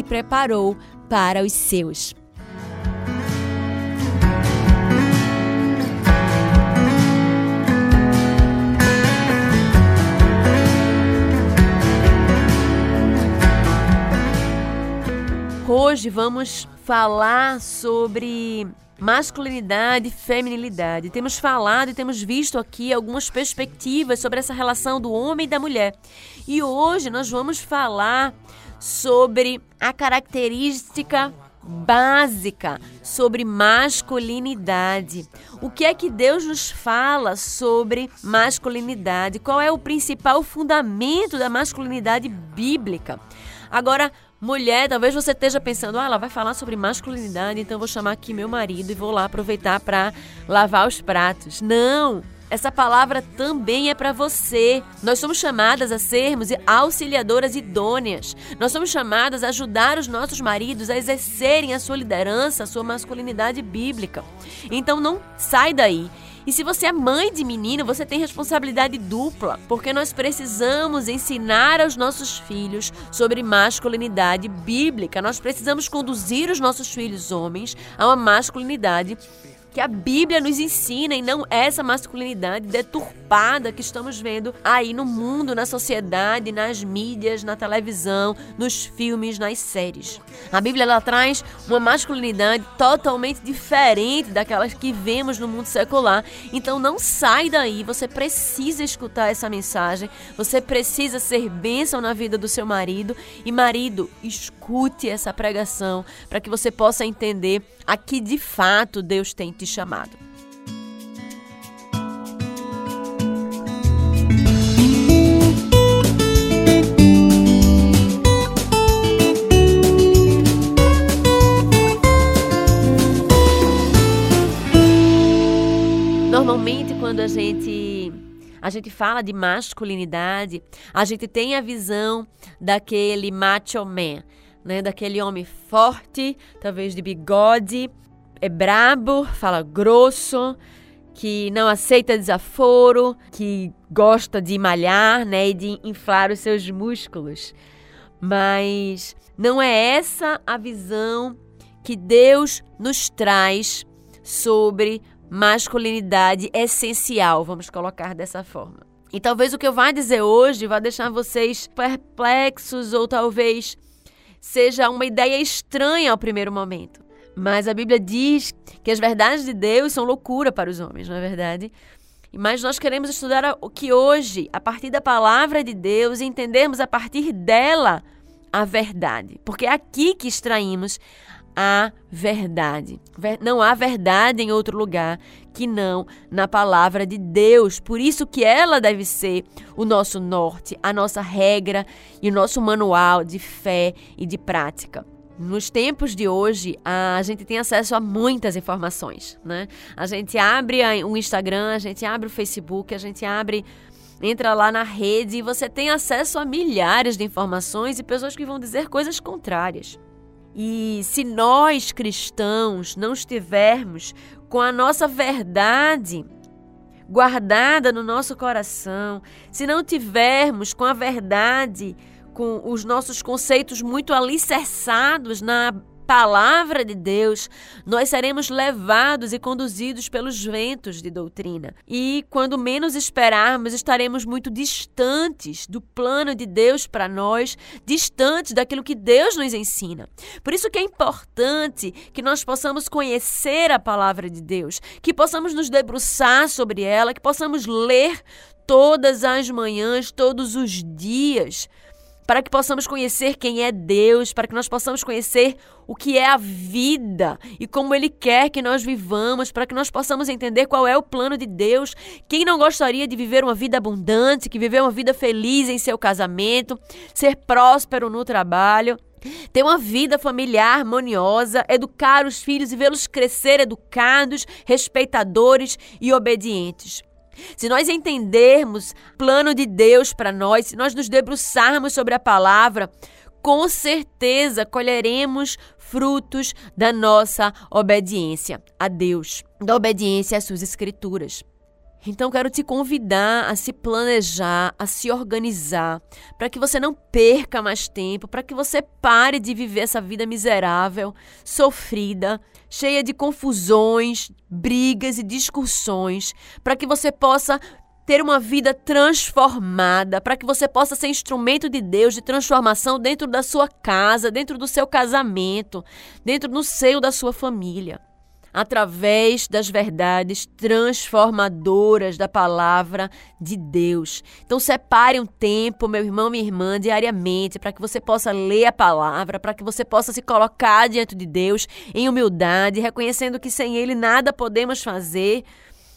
preparou para os seus. Hoje vamos falar sobre masculinidade e feminilidade. Temos falado e temos visto aqui algumas perspectivas sobre essa relação do homem e da mulher. E hoje nós vamos falar sobre a característica básica sobre masculinidade. O que é que Deus nos fala sobre masculinidade? Qual é o principal fundamento da masculinidade bíblica? Agora, mulher, talvez você esteja pensando, ah, ela vai falar sobre masculinidade, então vou chamar aqui meu marido e vou lá aproveitar para lavar os pratos. Não! Essa palavra também é para você. Nós somos chamadas a sermos auxiliadoras idôneas. Nós somos chamadas a ajudar os nossos maridos a exercerem a sua liderança, a sua masculinidade bíblica. Então não sai daí. E se você é mãe de menino, você tem responsabilidade dupla, porque nós precisamos ensinar aos nossos filhos sobre masculinidade bíblica. Nós precisamos conduzir os nossos filhos homens a uma masculinidade que a Bíblia nos ensina e não essa masculinidade deturpada que estamos vendo aí no mundo, na sociedade, nas mídias, na televisão, nos filmes, nas séries. A Bíblia ela traz uma masculinidade totalmente diferente daquelas que vemos no mundo secular. Então não sai daí, você precisa escutar essa mensagem, você precisa ser bênção na vida do seu marido e marido, escute essa pregação para que você possa entender a que de fato Deus tem te chamado. Normalmente quando a gente a gente fala de masculinidade, a gente tem a visão daquele macho man, né? Daquele homem forte, talvez de bigode, é brabo, fala grosso, que não aceita desaforo, que gosta de malhar, né, e de inflar os seus músculos. Mas não é essa a visão que Deus nos traz sobre masculinidade essencial, vamos colocar dessa forma. E talvez o que eu vá dizer hoje vá deixar vocês perplexos ou talvez seja uma ideia estranha ao primeiro momento. Mas a Bíblia diz que as verdades de Deus são loucura para os homens, não é verdade? Mas nós queremos estudar o que hoje, a partir da palavra de Deus, entendermos a partir dela a verdade. Porque é aqui que extraímos a verdade. Não há verdade em outro lugar que não na palavra de Deus. Por isso que ela deve ser o nosso norte, a nossa regra e o nosso manual de fé e de prática. nos tempos de hoje, a gente tem acesso a muitas informações, né? A gente abre o Instagram, a gente abre o Facebook, a gente abre entra lá na rede e você tem acesso a milhares de informações e pessoas que vão dizer coisas contrárias. E se nós cristãos não estivermos com a nossa verdade guardada no nosso coração, se não tivermos com a verdade com os nossos conceitos muito alicerçados na palavra de Deus, nós seremos levados e conduzidos pelos ventos de doutrina. E quando menos esperarmos, estaremos muito distantes do plano de Deus para nós, distantes daquilo que Deus nos ensina. Por isso que é importante que nós possamos conhecer a palavra de Deus, que possamos nos debruçar sobre ela, que possamos ler todas as manhãs, todos os dias para que possamos conhecer quem é Deus, para que nós possamos conhecer o que é a vida e como Ele quer que nós vivamos, para que nós possamos entender qual é o plano de Deus. Quem não gostaria de viver uma vida abundante, que viver uma vida feliz em seu casamento, ser próspero no trabalho? ter uma vida familiar harmoniosa, educar os filhos e vê-los crescer educados, respeitadores e obedientes. Se nós entendermos o plano de Deus para nós, se nós nos debruçarmos sobre a palavra, com certeza colheremos frutos da nossa obediência a Deus, da obediência às suas escrituras. Então quero te convidar a se planejar, a se organizar, para que você não perca mais tempo, para que você pare de viver essa vida miserável, sofrida, cheia de confusões, brigas e discussões, para que você possa ter uma vida transformada, para que você possa ser instrumento de Deus de transformação dentro da sua casa, dentro do seu casamento, dentro do seio da sua família através das verdades transformadoras da palavra de Deus. Então separe um tempo, meu irmão, minha irmã, diariamente, para que você possa ler a palavra, para que você possa se colocar diante de Deus em humildade, reconhecendo que sem ele nada podemos fazer,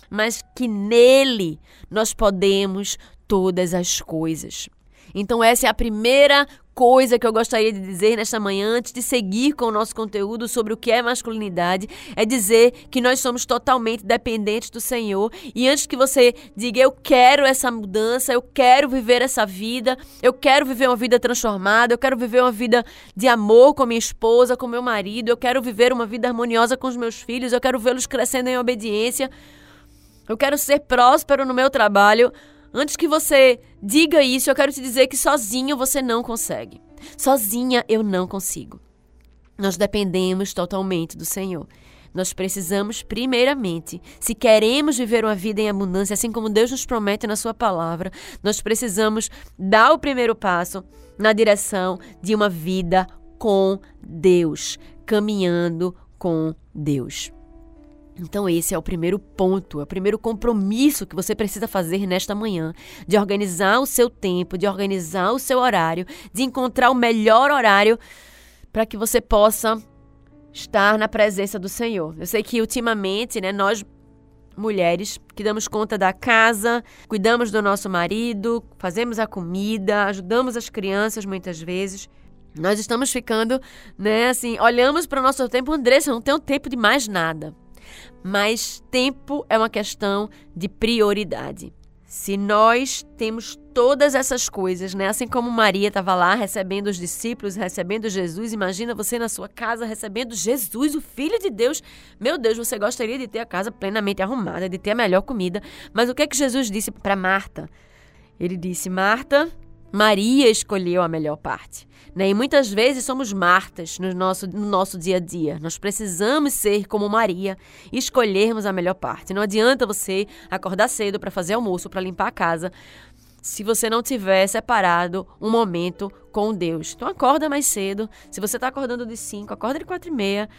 mas que nele nós podemos todas as coisas. Então, essa é a primeira coisa que eu gostaria de dizer nesta manhã, antes de seguir com o nosso conteúdo sobre o que é masculinidade, é dizer que nós somos totalmente dependentes do Senhor. E antes que você diga, eu quero essa mudança, eu quero viver essa vida, eu quero viver uma vida transformada, eu quero viver uma vida de amor com minha esposa, com meu marido, eu quero viver uma vida harmoniosa com os meus filhos, eu quero vê-los crescendo em obediência, eu quero ser próspero no meu trabalho. Antes que você diga isso, eu quero te dizer que sozinho você não consegue. Sozinha eu não consigo. Nós dependemos totalmente do Senhor. Nós precisamos, primeiramente, se queremos viver uma vida em abundância, assim como Deus nos promete na Sua palavra, nós precisamos dar o primeiro passo na direção de uma vida com Deus, caminhando com Deus. Então, esse é o primeiro ponto, é o primeiro compromisso que você precisa fazer nesta manhã: de organizar o seu tempo, de organizar o seu horário, de encontrar o melhor horário para que você possa estar na presença do Senhor. Eu sei que ultimamente, né, nós mulheres que damos conta da casa, cuidamos do nosso marido, fazemos a comida, ajudamos as crianças muitas vezes. Nós estamos ficando, né, assim, olhamos para o nosso tempo, Andressa, não tenho tempo de mais nada mas tempo é uma questão de prioridade. Se nós temos todas essas coisas, né? Assim como Maria estava lá recebendo os discípulos, recebendo Jesus, imagina você na sua casa recebendo Jesus, o Filho de Deus. Meu Deus, você gostaria de ter a casa plenamente arrumada, de ter a melhor comida. Mas o que é que Jesus disse para Marta? Ele disse: Marta, Maria escolheu a melhor parte. Né? E muitas vezes somos Martas no nosso, no nosso dia a dia. Nós precisamos ser como Maria e escolhermos a melhor parte. Não adianta você acordar cedo para fazer almoço, para limpar a casa, se você não tiver separado um momento com Deus. Então acorda mais cedo. Se você está acordando de 5, acorda de 4 e meia.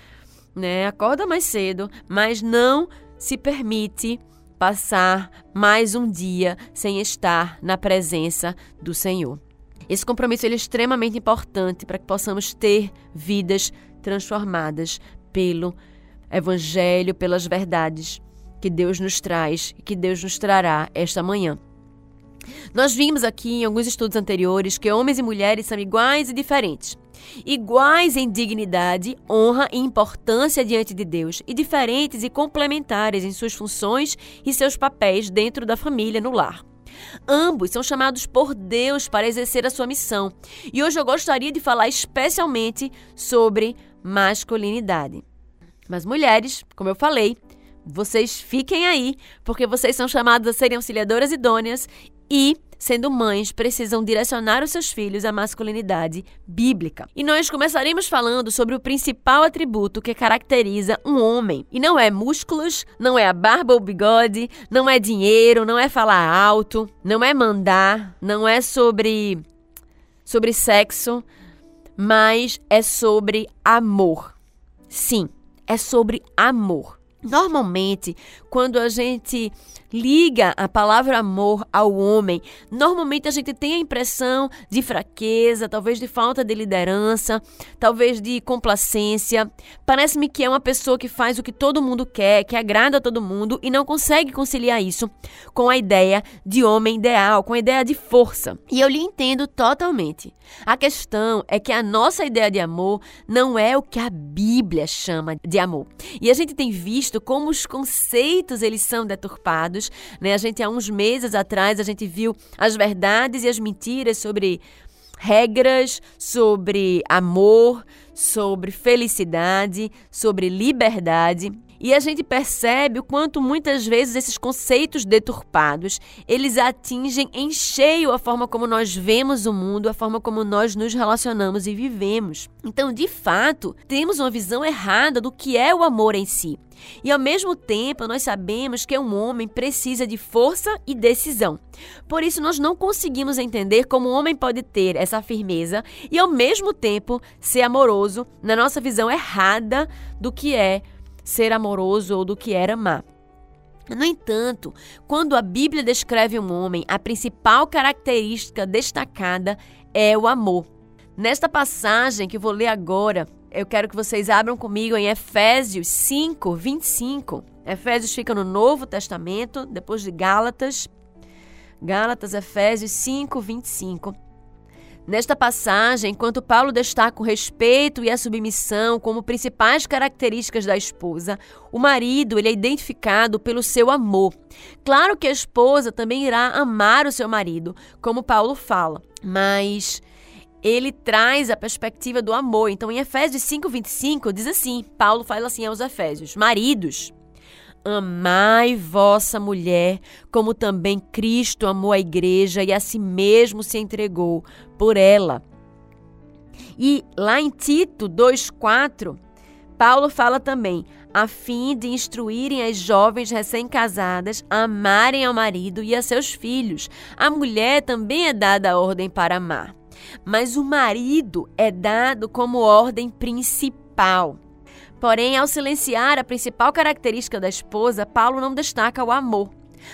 Né? Acorda mais cedo, mas não se permite passar mais um dia sem estar na presença do Senhor. Esse compromisso é extremamente importante para que possamos ter vidas transformadas pelo Evangelho, pelas verdades que Deus nos traz e que Deus nos trará esta manhã. Nós vimos aqui em alguns estudos anteriores que homens e mulheres são iguais e diferentes. Iguais em dignidade, honra e importância diante de Deus, e diferentes e complementares em suas funções e seus papéis dentro da família no lar. Ambos são chamados por Deus para exercer a sua missão. E hoje eu gostaria de falar especialmente sobre masculinidade. Mas mulheres, como eu falei, vocês fiquem aí, porque vocês são chamadas a serem auxiliadoras idôneas e sendo mães, precisam direcionar os seus filhos à masculinidade bíblica. E nós começaremos falando sobre o principal atributo que caracteriza um homem. E não é músculos, não é a barba ou bigode, não é dinheiro, não é falar alto, não é mandar, não é sobre sobre sexo, mas é sobre amor. Sim, é sobre amor. Normalmente, quando a gente liga a palavra amor ao homem, normalmente a gente tem a impressão de fraqueza, talvez de falta de liderança, talvez de complacência. Parece-me que é uma pessoa que faz o que todo mundo quer, que agrada a todo mundo e não consegue conciliar isso com a ideia de homem ideal, com a ideia de força. E eu lhe entendo totalmente. A questão é que a nossa ideia de amor não é o que a Bíblia chama de amor. E a gente tem visto como os conceitos eles são deturpados, né? A gente há uns meses atrás a gente viu as verdades e as mentiras sobre regras, sobre amor, sobre felicidade, sobre liberdade. E a gente percebe o quanto muitas vezes esses conceitos deturpados, eles atingem em cheio a forma como nós vemos o mundo, a forma como nós nos relacionamos e vivemos. Então, de fato, temos uma visão errada do que é o amor em si. E ao mesmo tempo, nós sabemos que um homem precisa de força e decisão. Por isso, nós não conseguimos entender como um homem pode ter essa firmeza e ao mesmo tempo ser amoroso na nossa visão errada do que é ser amoroso ou do que era amar. No entanto, quando a Bíblia descreve um homem, a principal característica destacada é o amor. Nesta passagem que eu vou ler agora, eu quero que vocês abram comigo em Efésios 5, 25. Efésios fica no Novo Testamento, depois de Gálatas. Gálatas, Efésios 5, 25. Nesta passagem, enquanto Paulo destaca o respeito e a submissão como principais características da esposa, o marido ele é identificado pelo seu amor. Claro que a esposa também irá amar o seu marido, como Paulo fala, mas ele traz a perspectiva do amor. Então, em Efésios 5:25 diz assim: Paulo fala assim aos Efésios: Maridos, Amai vossa mulher, como também Cristo amou a igreja e a si mesmo se entregou por ela. E lá em Tito 2,4, Paulo fala também, a fim de instruírem as jovens recém-casadas a amarem ao marido e a seus filhos. A mulher também é dada a ordem para amar, mas o marido é dado como ordem principal. Porém, ao silenciar a principal característica da esposa, Paulo não destaca o amor.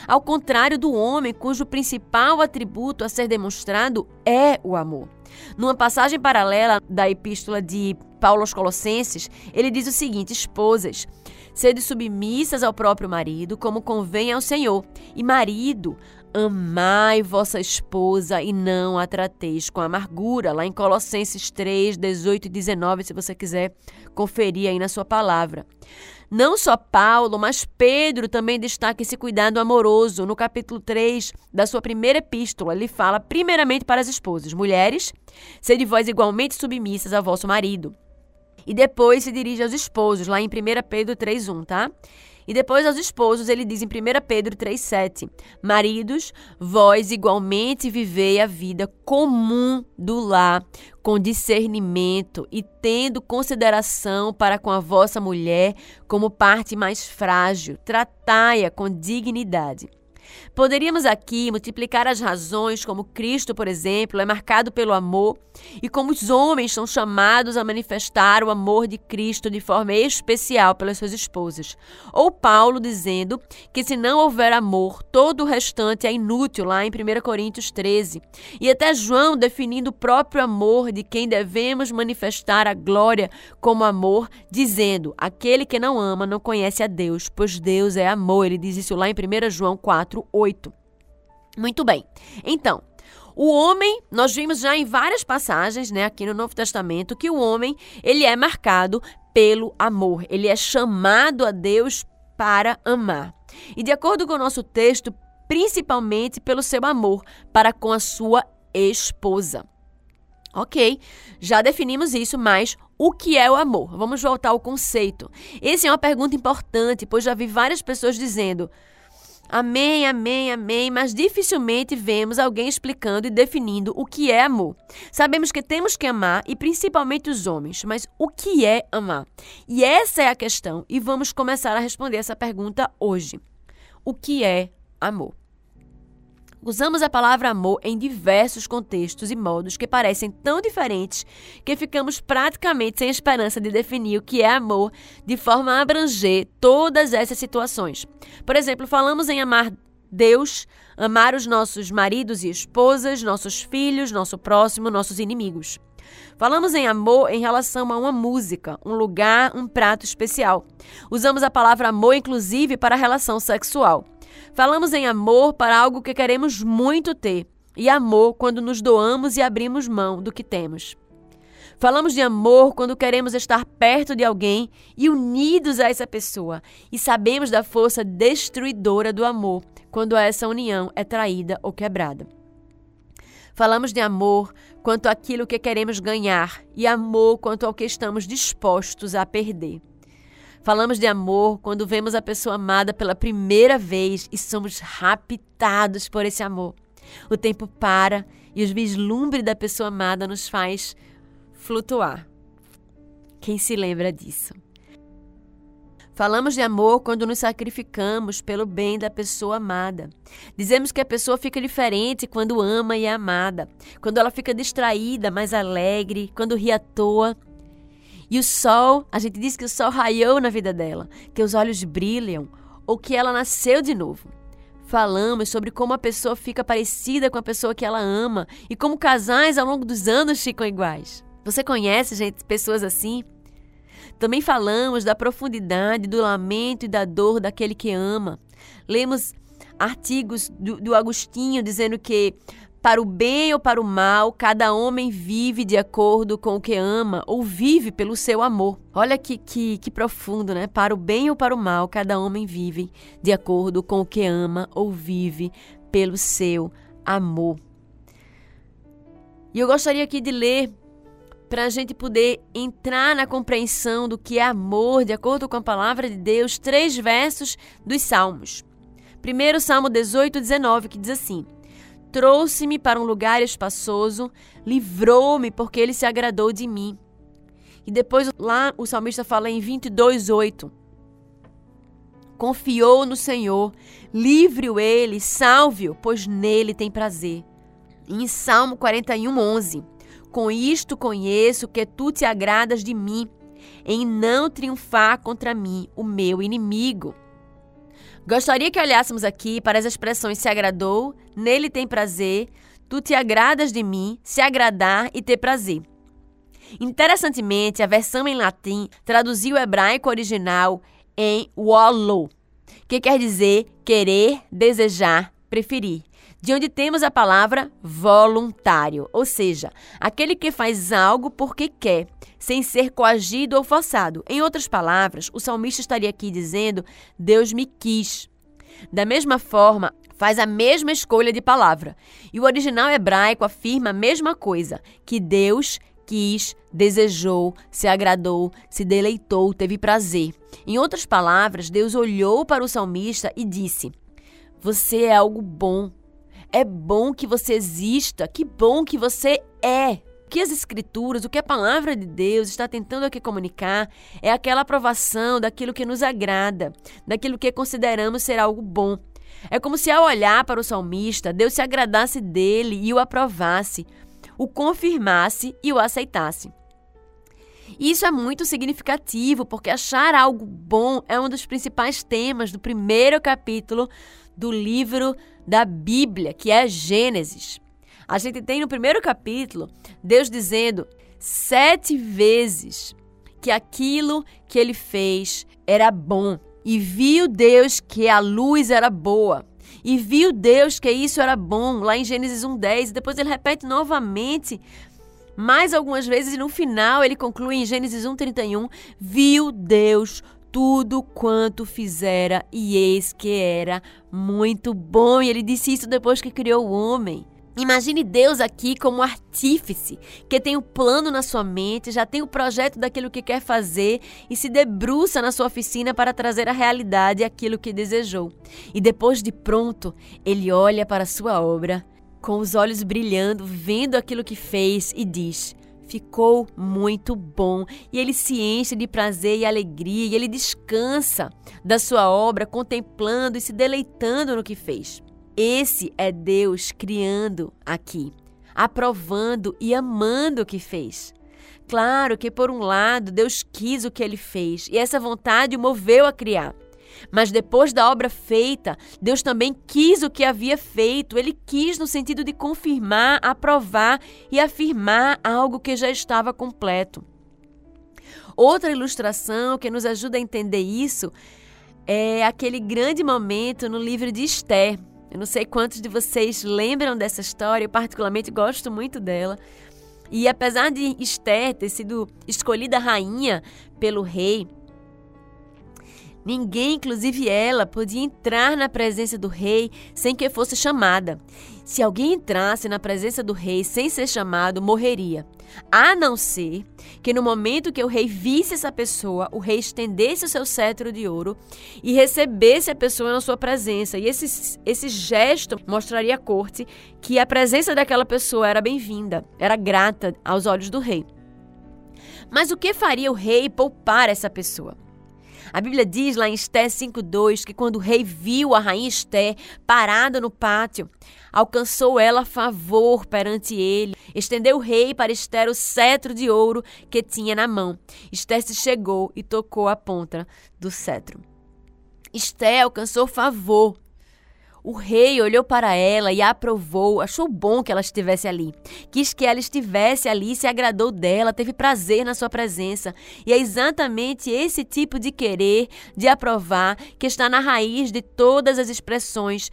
Ao contrário do homem, cujo principal atributo a ser demonstrado é o amor. Numa passagem paralela da epístola de Paulo aos Colossenses, ele diz o seguinte: Esposas, sede submissas ao próprio marido, como convém ao Senhor. E marido, Amai vossa esposa e não a trateis com amargura, lá em Colossenses 3, 18 e 19, se você quiser conferir aí na sua palavra. Não só Paulo, mas Pedro também destaca esse cuidado amoroso. No capítulo 3 da sua primeira epístola, ele fala primeiramente para as esposas: Mulheres, sede vós igualmente submissas ao vosso marido. E depois se dirige aos esposos, lá em 1 Pedro 3,1, tá? E depois aos esposos, ele diz em 1 Pedro 3,7: Maridos, vós igualmente vivei a vida comum do lar, com discernimento e tendo consideração para com a vossa mulher como parte mais frágil, tratai-a com dignidade. Poderíamos aqui multiplicar as razões, como Cristo, por exemplo, é marcado pelo amor, e como os homens são chamados a manifestar o amor de Cristo de forma especial pelas suas esposas. Ou Paulo dizendo que se não houver amor, todo o restante é inútil, lá em 1 Coríntios 13. E até João definindo o próprio amor de quem devemos manifestar a glória como amor, dizendo: aquele que não ama não conhece a Deus, pois Deus é amor. Ele diz isso lá em 1 João 4, 8. Muito bem. Então, O homem, nós vimos já em várias passagens, né, aqui no Novo Testamento, que o homem, ele é marcado pelo amor. Ele é chamado a Deus para amar. E de acordo com o nosso texto, principalmente pelo seu amor para com a sua esposa. Ok, já definimos isso, mas o que é o amor? Vamos voltar ao conceito. Essa é uma pergunta importante, pois já vi várias pessoas dizendo amém, amém, amém, mas dificilmente vemos alguém explicando e definindo o que é amor. Sabemos que temos que amar, e principalmente os homens, mas o que é amar? E essa é a questão, e vamos começar a responder essa pergunta hoje. O que é amor? Usamos a palavra amor em diversos contextos e modos que parecem tão diferentes que ficamos praticamente sem esperança de definir o que é amor de forma a abranger todas essas situações. Por exemplo, falamos em amar Deus, amar os nossos maridos e esposas, nossos filhos, nosso próximo, nossos inimigos. Falamos em amor em relação a uma música, um lugar, um prato especial. Usamos a palavra amor, inclusive, para a relação sexual. Falamos em amor para algo que queremos muito ter, e amor quando nos doamos e abrimos mão do que temos. Falamos de amor quando queremos estar perto de alguém e unidos a essa pessoa, e sabemos da força destruidora do amor quando essa união é traída ou quebrada. Falamos de amor quanto àquilo que queremos ganhar e amor quanto ao que estamos dispostos a perder. Falamos de amor quando vemos a pessoa amada pela primeira vez e somos raptados por esse amor. O tempo para e os vislumbres da pessoa amada nos faz flutuar. Quem se lembra disso? Falamos de amor quando nos sacrificamos pelo bem da pessoa amada. Dizemos que a pessoa fica diferente quando ama e é amada, quando ela fica distraída, mais alegre, quando ri à toa e o sol, a gente diz que o sol raiou na vida dela, que os olhos brilham ou que ela nasceu de novo. Falamos sobre como a pessoa fica parecida com a pessoa que ela ama e como casais ao longo dos anos ficam iguais. Você conhece, gente, pessoas assim? Também falamos da profundidade do lamento e da dor daquele que ama. Lemos artigos do, do Agostinho dizendo que para o bem ou para o mal, cada homem vive de acordo com o que ama ou vive pelo seu amor. Olha que, que, que profundo, né? Para o bem ou para o mal, cada homem vive de acordo com o que ama ou vive pelo seu amor. E eu gostaria aqui de ler para a gente poder entrar na compreensão do que é amor, de acordo com a palavra de Deus, três versos dos Salmos. Primeiro, Salmo 18, 19, que diz assim: Trouxe-me para um lugar espaçoso, livrou-me porque ele se agradou de mim. E depois lá o salmista fala em 22:8. Confiou no Senhor, livre-o ele, salve-o, pois nele tem prazer. em Salmo 41:11. Com isto conheço que tu te agradas de mim, em não triunfar contra mim, o meu inimigo. Gostaria que olhássemos aqui para as expressões se agradou, nele tem prazer, tu te agradas de mim, se agradar e ter prazer. Interessantemente, a versão em latim traduziu o hebraico original em wallo, que quer dizer querer, desejar, preferir de onde temos a palavra voluntário, ou seja, aquele que faz algo porque quer, sem ser coagido ou forçado. Em outras palavras, o salmista estaria aqui dizendo: Deus me quis. Da mesma forma, faz a mesma escolha de palavra. E o original hebraico afirma a mesma coisa: que Deus quis, desejou, se agradou, se deleitou, teve prazer. Em outras palavras, Deus olhou para o salmista e disse: Você é algo bom, é bom que você exista, que bom que você é. O que as escrituras, o que a palavra de Deus está tentando aqui comunicar é aquela aprovação daquilo que nos agrada, daquilo que consideramos ser algo bom. É como se ao olhar para o salmista, Deus se agradasse dele e o aprovasse, o confirmasse e o aceitasse. Isso é muito significativo, porque achar algo bom é um dos principais temas do primeiro capítulo do livro da Bíblia, que é Gênesis. A gente tem no primeiro capítulo Deus dizendo sete vezes que aquilo que ele fez era bom. E viu Deus que a luz era boa. E viu Deus que isso era bom, lá em Gênesis 1:10, e depois ele repete novamente mais algumas vezes e no final ele conclui em Gênesis 1:31, viu Deus tudo quanto fizera e eis que era muito bom. E ele disse isso depois que criou o homem. Imagine Deus aqui como artífice, que tem o um plano na sua mente, já tem o projeto daquilo que quer fazer e se debruça na sua oficina para trazer à realidade aquilo que desejou. E depois de pronto, ele olha para a sua obra, com os olhos brilhando, vendo aquilo que fez e diz: ficou muito bom. E ele se enche de prazer e alegria, e ele descansa da sua obra, contemplando e se deleitando no que fez. Esse é Deus criando aqui, aprovando e amando o que fez. Claro que, por um lado, Deus quis o que ele fez e essa vontade o moveu a criar. Mas depois da obra feita, Deus também quis o que havia feito. Ele quis no sentido de confirmar, aprovar e afirmar algo que já estava completo. Outra ilustração que nos ajuda a entender isso é aquele grande momento no livro de Esther, eu não sei quantos de vocês lembram dessa história, eu particularmente gosto muito dela. E apesar de Esther ter sido escolhida rainha pelo rei, Ninguém, inclusive ela, podia entrar na presença do rei sem que fosse chamada. Se alguém entrasse na presença do rei sem ser chamado, morreria. A não ser que no momento que o rei visse essa pessoa, o rei estendesse o seu cetro de ouro e recebesse a pessoa na sua presença. E esse, esse gesto mostraria à corte que a presença daquela pessoa era bem-vinda, era grata aos olhos do rei. Mas o que faria o rei poupar essa pessoa? A Bíblia diz lá em Esté 5:2 que quando o rei viu a rainha Esté parada no pátio, alcançou ela favor perante ele. Estendeu o rei para Esté o cetro de ouro que tinha na mão. Esté se chegou e tocou a ponta do cetro. Esté alcançou favor o rei olhou para ela e a aprovou, achou bom que ela estivesse ali. Quis que ela estivesse ali, se agradou dela, teve prazer na sua presença. E é exatamente esse tipo de querer, de aprovar, que está na raiz de todas as expressões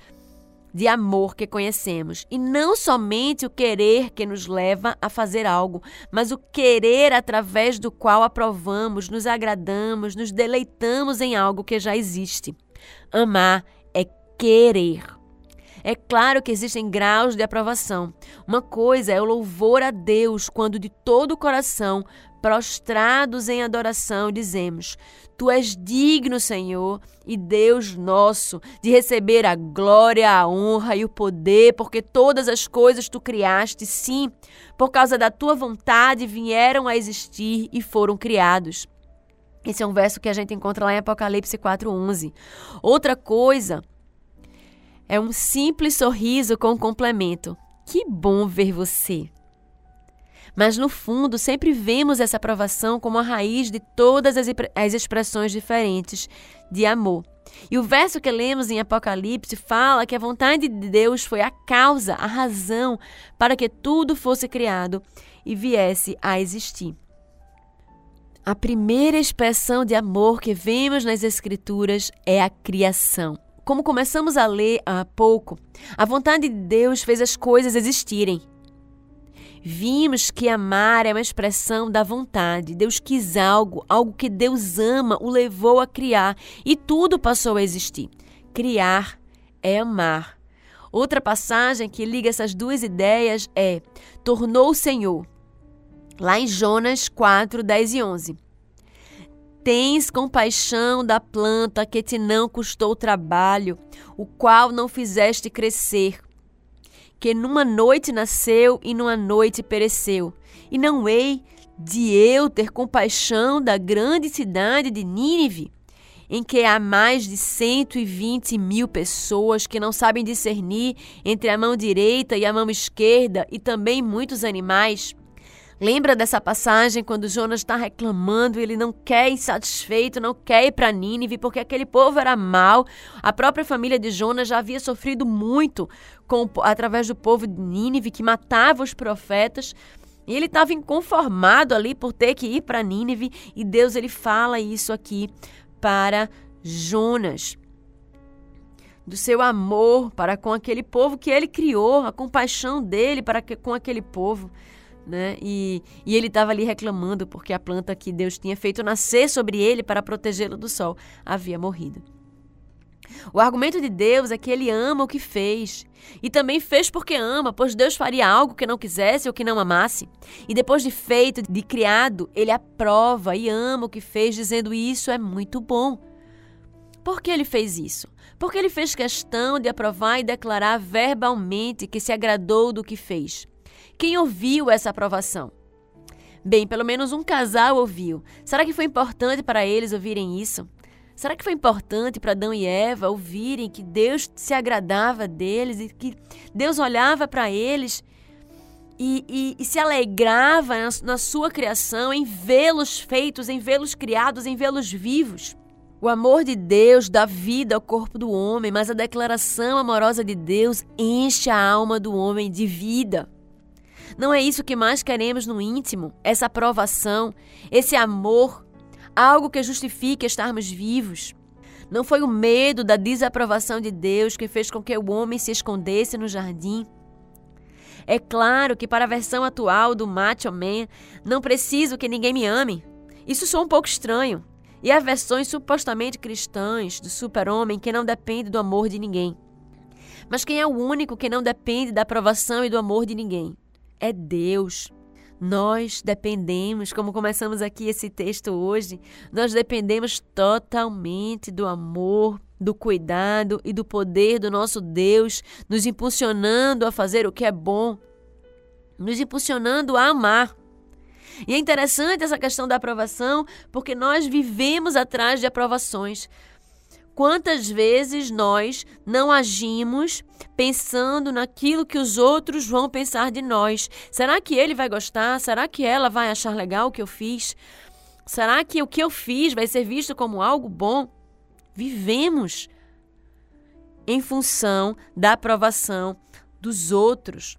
de amor que conhecemos. E não somente o querer que nos leva a fazer algo, mas o querer através do qual aprovamos, nos agradamos, nos deleitamos em algo que já existe. Amar querer. É claro que existem graus de aprovação. Uma coisa é o louvor a Deus quando de todo o coração, prostrados em adoração, dizemos: Tu és digno, Senhor, e Deus nosso, de receber a glória, a honra e o poder, porque todas as coisas tu criaste, sim, por causa da tua vontade vieram a existir e foram criados. Esse é um verso que a gente encontra lá em Apocalipse 4:11. Outra coisa é um simples sorriso com um complemento. Que bom ver você! Mas no fundo, sempre vemos essa aprovação como a raiz de todas as, as expressões diferentes de amor. E o verso que lemos em Apocalipse fala que a vontade de Deus foi a causa, a razão para que tudo fosse criado e viesse a existir. A primeira expressão de amor que vemos nas Escrituras é a criação. Como começamos a ler há pouco, a vontade de Deus fez as coisas existirem. Vimos que amar é uma expressão da vontade. Deus quis algo, algo que Deus ama, o levou a criar e tudo passou a existir. Criar é amar. Outra passagem que liga essas duas ideias é: tornou o Senhor. Lá em Jonas 4, 10 e 11. Tens compaixão da planta que te não custou trabalho, o qual não fizeste crescer, que numa noite nasceu e numa noite pereceu. E não hei de eu ter compaixão da grande cidade de Nínive, em que há mais de 120 mil pessoas que não sabem discernir entre a mão direita e a mão esquerda, e também muitos animais. Lembra dessa passagem quando Jonas está reclamando, ele não quer insatisfeito, não quer ir para Nínive, porque aquele povo era mau. A própria família de Jonas já havia sofrido muito com, através do povo de Nínive, que matava os profetas. E ele estava inconformado ali por ter que ir para Nínive, e Deus ele fala isso aqui para Jonas. do seu amor para com aquele povo que ele criou, a compaixão dele para que, com aquele povo. Né? E, e ele estava ali reclamando porque a planta que Deus tinha feito nascer sobre ele para protegê-lo do sol havia morrido. O argumento de Deus é que ele ama o que fez. E também fez porque ama, pois Deus faria algo que não quisesse ou que não amasse. E depois de feito, de criado, ele aprova e ama o que fez, dizendo isso é muito bom. Por que ele fez isso? Porque ele fez questão de aprovar e declarar verbalmente que se agradou do que fez. Quem ouviu essa aprovação? Bem, pelo menos um casal ouviu. Será que foi importante para eles ouvirem isso? Será que foi importante para Adão e Eva ouvirem que Deus se agradava deles e que Deus olhava para eles e, e, e, se alegrava na, na sua criação, em vê-los feitos, em vê-los criados, em vê-los vivos? O amor de Deus dá vida ao corpo do homem, mas a declaração amorosa de Deus enche a alma do homem de vida. Não é isso que mais queremos no íntimo? Essa aprovação, esse amor algo que justifique estarmos vivos. Não foi o medo da desaprovação de Deus que fez com que o homem se escondesse no jardim. É claro que para a versão atual do macho man, não preciso que ninguém me ame. Isso soa um pouco estranho. E há versões supostamente cristãs do super-homem que não depende do amor de ninguém. Mas quem é o único que não depende da aprovação e do amor de ninguém? É Deus. Nós dependemos, como começamos aqui esse texto hoje, nós dependemos totalmente do amor, do cuidado e do poder do nosso Deus, nos impulsionando a fazer o que é bom, nos impulsionando a amar. E é interessante essa questão da aprovação, porque nós vivemos atrás de aprovações. Quantas vezes nós não agimos pensando naquilo que os outros vão pensar de nós? Será que ele vai gostar? Será que ela vai achar legal o que eu fiz? Será que o que eu fiz vai ser visto como algo bom? Vivemos em função da aprovação dos outros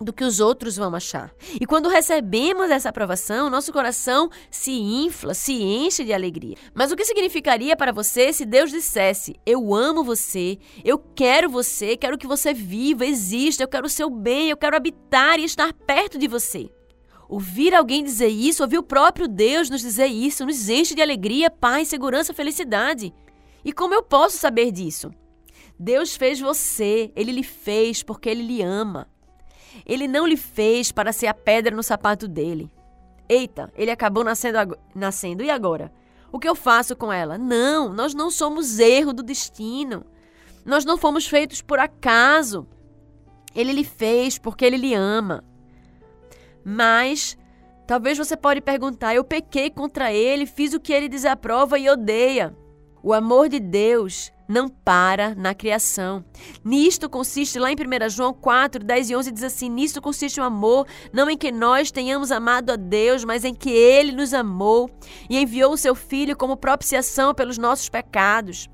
do que os outros vão achar. E quando recebemos essa aprovação, nosso coração se infla, se enche de alegria. Mas o que significaria para você se Deus dissesse: Eu amo você, eu quero você, quero que você viva, exista, eu quero o seu bem, eu quero habitar e estar perto de você? Ouvir alguém dizer isso, ouvir o próprio Deus nos dizer isso, nos enche de alegria, paz, segurança, felicidade. E como eu posso saber disso? Deus fez você, ele lhe fez porque ele lhe ama. Ele não lhe fez para ser a pedra no sapato dele. Eita, ele acabou nascendo, nascendo. E agora? O que eu faço com ela? Não, nós não somos erro do destino. Nós não fomos feitos por acaso. Ele lhe fez porque ele lhe ama. Mas talvez você pode perguntar: eu pequei contra ele, fiz o que ele desaprova e odeia. O amor de Deus não para na criação. Nisto consiste, lá em 1 João 4, 10 e 11, diz assim: Nisto consiste o amor, não em que nós tenhamos amado a Deus, mas em que Ele nos amou e enviou o seu Filho como propiciação pelos nossos pecados.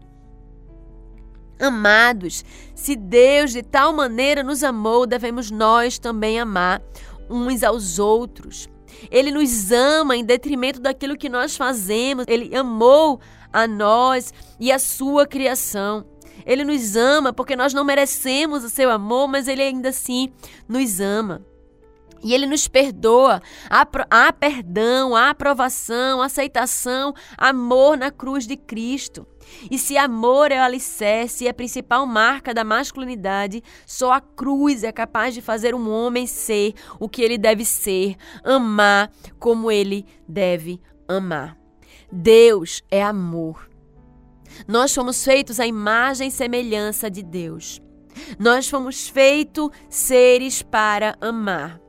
Amados, se Deus de tal maneira nos amou, devemos nós também amar uns aos outros. Ele nos ama em detrimento daquilo que nós fazemos. Ele amou a nós e a sua criação. Ele nos ama porque nós não merecemos o seu amor, mas ele ainda assim nos ama. E ele nos perdoa. Há, há perdão, há aprovação, aceitação, amor na cruz de Cristo. E se amor é o alicerce e a principal marca da masculinidade, só a cruz é capaz de fazer um homem ser o que ele deve ser, amar como ele deve amar. Deus é amor. Nós fomos feitos à imagem e semelhança de Deus. Nós fomos feitos seres para amar.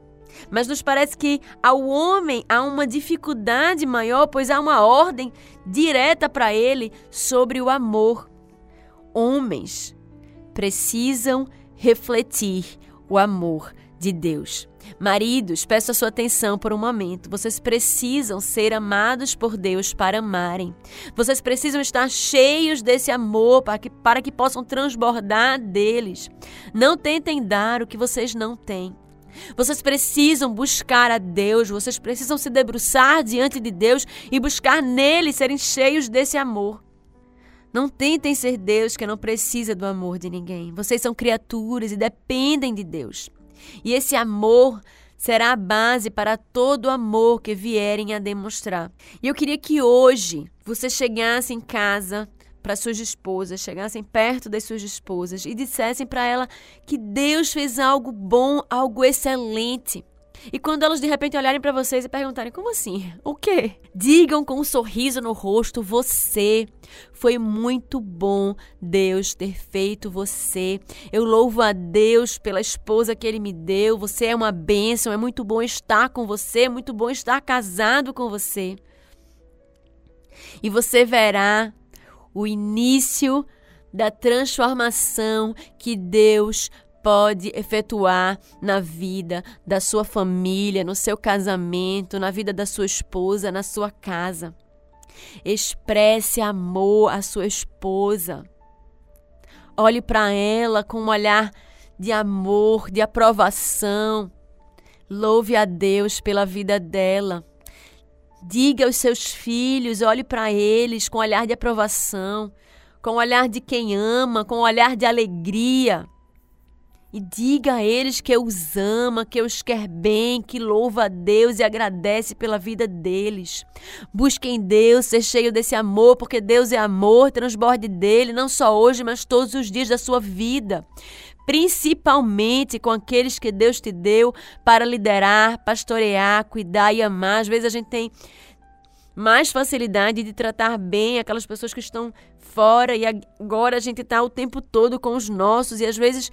Mas nos parece que ao homem há uma dificuldade maior, pois há uma ordem direta para ele sobre o amor. Homens precisam refletir o amor de Deus. Maridos, peço a sua atenção por um momento. Vocês precisam ser amados por Deus para amarem. Vocês precisam estar cheios desse amor para que, para que possam transbordar deles. Não tentem dar o que vocês não têm. Vocês precisam buscar a Deus, vocês precisam se debruçar diante de Deus e buscar nele serem cheios desse amor. Não tentem ser Deus que não precisa do amor de ninguém. Vocês são criaturas e dependem de Deus. E esse amor será a base para todo o amor que vierem a demonstrar. E eu queria que hoje você chegasse em casa para suas esposas, chegassem perto das suas esposas e dissessem para ela que Deus fez algo bom, algo excelente. E quando elas de repente olharem para vocês e perguntarem: como assim? O quê? Digam com um sorriso no rosto: você. Foi muito bom Deus ter feito você. Eu louvo a Deus pela esposa que Ele me deu. Você é uma bênção. É muito bom estar com você. É muito bom estar casado com você. E você verá o início da transformação que Deus pode efetuar na vida da sua família, no seu casamento, na vida da sua esposa, na sua casa. Expresse amor à sua esposa. Olhe para ela com um olhar de amor, de aprovação. Louve a Deus pela vida dela. Diga aos seus filhos, olhe para eles com um olhar de aprovação, com um olhar de quem ama, com um olhar de alegria e diga a eles que os ama, que os quer bem, que louva a Deus e agradece pela vida deles. Busque em Deus ser cheio desse amor, porque Deus é amor, transborde dele, não só hoje, mas todos os dias da sua vida. Principalmente com aqueles que Deus te deu para liderar, pastorear, cuidar e amar. Às vezes a gente tem mais facilidade de tratar bem aquelas pessoas que estão fora e agora a gente está o tempo todo com os nossos e às vezes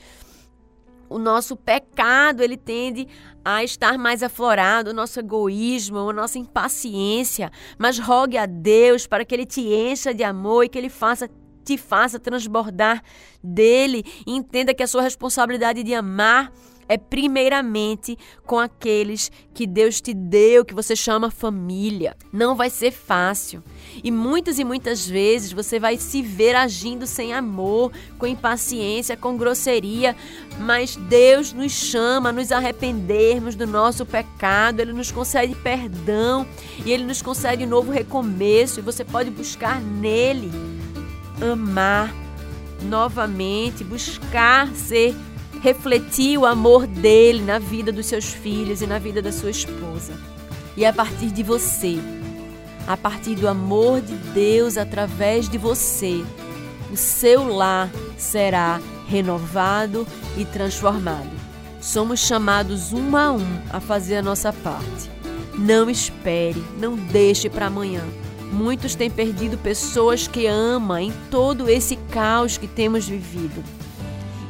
o nosso pecado ele tende a estar mais aflorado, o nosso egoísmo, a nossa impaciência, mas rogue a Deus para que ele te encha de amor e que ele faça te faça transbordar dele. Entenda que a sua responsabilidade de amar é primeiramente com aqueles que Deus te deu, que você chama família. Não vai ser fácil. E muitas e muitas vezes você vai se ver agindo sem amor, com impaciência, com grosseria, mas Deus nos chama a nos arrependermos do nosso pecado, Ele nos concede perdão e Ele nos concede um novo recomeço, e você pode buscar nele amar novamente, buscar ser refletir o amor dele na vida dos seus filhos e na vida da sua esposa. E a partir de você, a partir do amor de Deus através de você, o seu lar será renovado e transformado. Somos chamados um a um a fazer a nossa parte. Não espere, não deixe para amanhã. Muitos têm perdido pessoas que amam em todo esse caos que temos vivido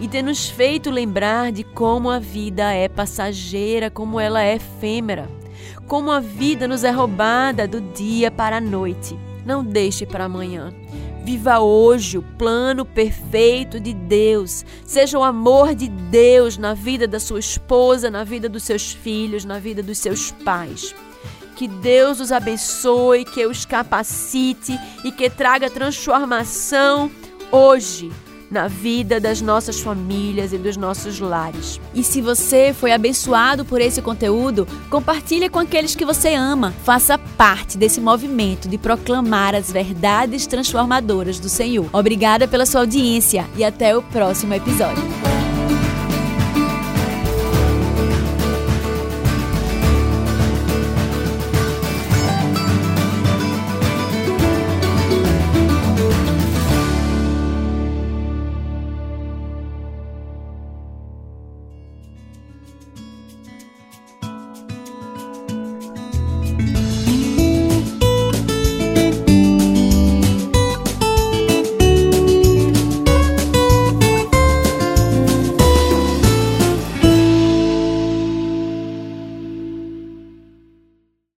e ter nos feito lembrar de como a vida é passageira, como ela é efêmera, como a vida nos é roubada do dia para a noite. Não deixe para amanhã. Viva hoje o plano perfeito de Deus. Seja o amor de Deus na vida da sua esposa, na vida dos seus filhos, na vida dos seus pais. Que Deus os abençoe, que os capacite e que traga transformação hoje na vida das nossas famílias e dos nossos lares. E se você foi abençoado por esse conteúdo, compartilhe com aqueles que você ama. Faça parte desse movimento de proclamar as verdades transformadoras do Senhor. Obrigada pela sua audiência e até o próximo episódio.